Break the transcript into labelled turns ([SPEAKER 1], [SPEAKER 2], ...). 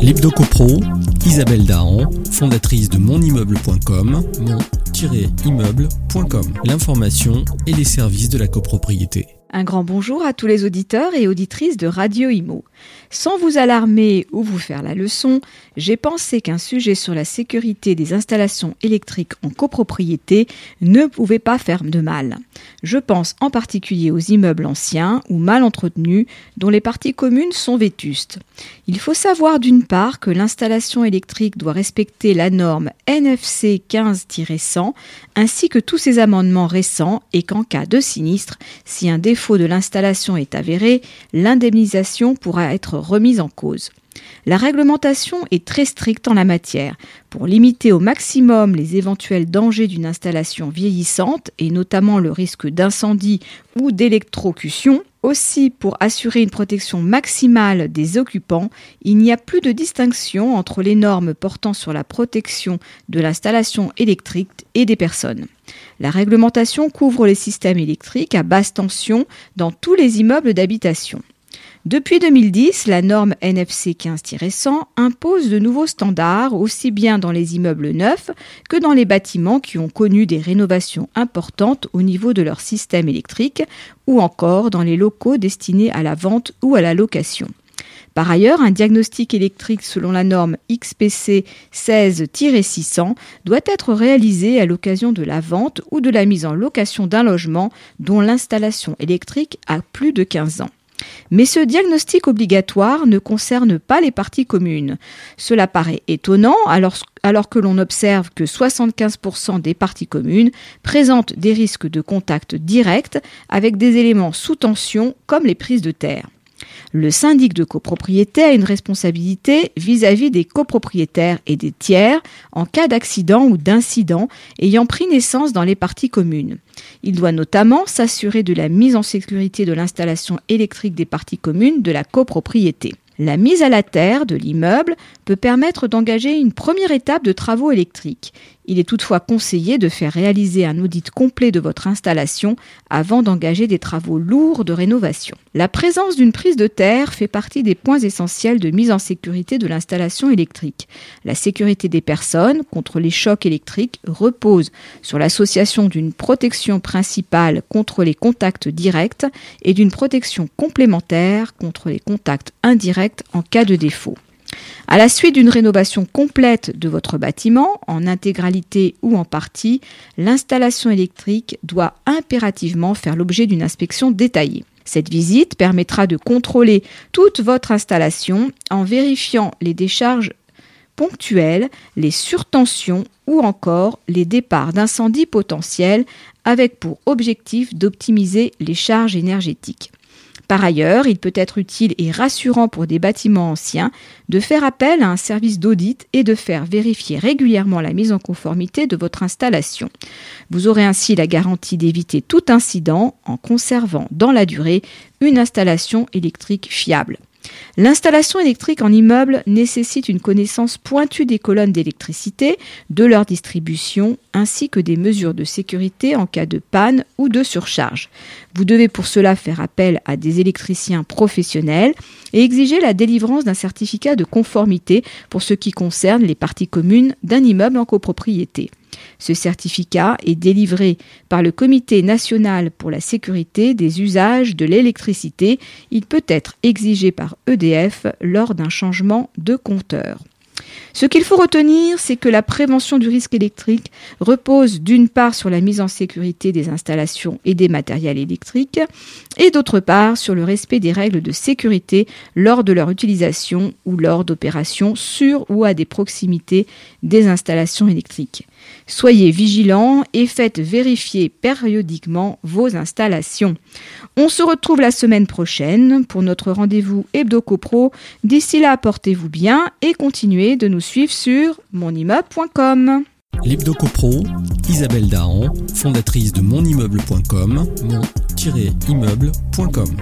[SPEAKER 1] L'Hebdo-Copro, Isabelle Dahan, fondatrice de monimmeuble.com, mon-immeuble.com. L'information et les services de la copropriété.
[SPEAKER 2] Un grand bonjour à tous les auditeurs et auditrices de Radio Imo. Sans vous alarmer ou vous faire la leçon, j'ai pensé qu'un sujet sur la sécurité des installations électriques en copropriété ne pouvait pas faire de mal. Je pense en particulier aux immeubles anciens ou mal entretenus dont les parties communes sont vétustes. Il faut savoir d'une part que l'installation électrique doit respecter la norme NFC 15-100 ainsi que tous ses amendements récents et qu'en cas de sinistre, si un défaut de l'installation est avéré, l'indemnisation pourra être remise en cause. La réglementation est très stricte en la matière pour limiter au maximum les éventuels dangers d'une installation vieillissante et notamment le risque d'incendie ou d'électrocution. Aussi, pour assurer une protection maximale des occupants, il n'y a plus de distinction entre les normes portant sur la protection de l'installation électrique et des personnes. La réglementation couvre les systèmes électriques à basse tension dans tous les immeubles d'habitation. Depuis 2010, la norme NFC 15-100 impose de nouveaux standards aussi bien dans les immeubles neufs que dans les bâtiments qui ont connu des rénovations importantes au niveau de leur système électrique ou encore dans les locaux destinés à la vente ou à la location. Par ailleurs, un diagnostic électrique selon la norme XPC 16-600 doit être réalisé à l'occasion de la vente ou de la mise en location d'un logement dont l'installation électrique a plus de 15 ans. Mais ce diagnostic obligatoire ne concerne pas les parties communes. Cela paraît étonnant alors, que l'on observe que 75% des parties communes présentent des risques de contact direct avec des éléments sous tension comme les prises de terre. Le syndic de copropriété a une responsabilité vis-à-vis des copropriétaires et des tiers en cas d'accident ou d'incident ayant pris naissance dans les parties communes. Il doit notamment s'assurer de la mise en sécurité de l'installation électrique des parties communes de la copropriété. La mise à la terre de l'immeuble peut permettre d'engager une première étape de travaux électriques. Il est toutefois conseillé de faire réaliser un audit complet de votre installation avant d'engager des travaux lourds de rénovation. La présence d'une prise de terre fait partie des points essentiels de mise en sécurité de l'installation électrique. La sécurité des personnes contre les chocs électriques repose sur l'association d'une protection principale contre les contacts directs et d'une protection complémentaire contre les contacts indirects en cas de défaut. À la suite d'une rénovation complète de votre bâtiment, en intégralité ou en partie, l'installation électrique doit impérativement faire l'objet d'une inspection détaillée. Cette visite permettra de contrôler toute votre installation en vérifiant les décharges ponctuelles, les surtensions ou encore les départs d'incendie potentiels avec pour objectif d'optimiser les charges énergétiques. Par ailleurs, il peut être utile et rassurant pour des bâtiments anciens de faire appel à un service d'audit et de faire vérifier régulièrement la mise en conformité de votre installation. Vous aurez ainsi la garantie d'éviter tout incident en conservant dans la durée une installation électrique fiable. L'installation électrique en immeuble nécessite une connaissance pointue des colonnes d'électricité, de leur distribution, ainsi que des mesures de sécurité en cas de panne ou de surcharge. Vous devez pour cela faire appel à des électriciens professionnels et exiger la délivrance d'un certificat de conformité pour ce qui concerne les parties communes d'un immeuble en copropriété. Ce certificat est délivré par le Comité national pour la sécurité des usages de l'électricité. Il peut être exigé par EDF lors d'un changement de compteur. Ce qu'il faut retenir, c'est que la prévention du risque électrique repose d'une part sur la mise en sécurité des installations et des matériels électriques, et d'autre part sur le respect des règles de sécurité lors de leur utilisation ou lors d'opérations sur ou à des proximités des installations électriques. Soyez vigilants et faites vérifier périodiquement vos installations. On se retrouve la semaine prochaine pour notre rendez-vous Hebdo Copro. D'ici là, portez-vous bien et continuez de nous suivre sur monimmeuble.com.
[SPEAKER 1] L'Hebdo Copro, Isabelle Dahan, fondatrice de monimmeuble.com, mon-immeuble.com.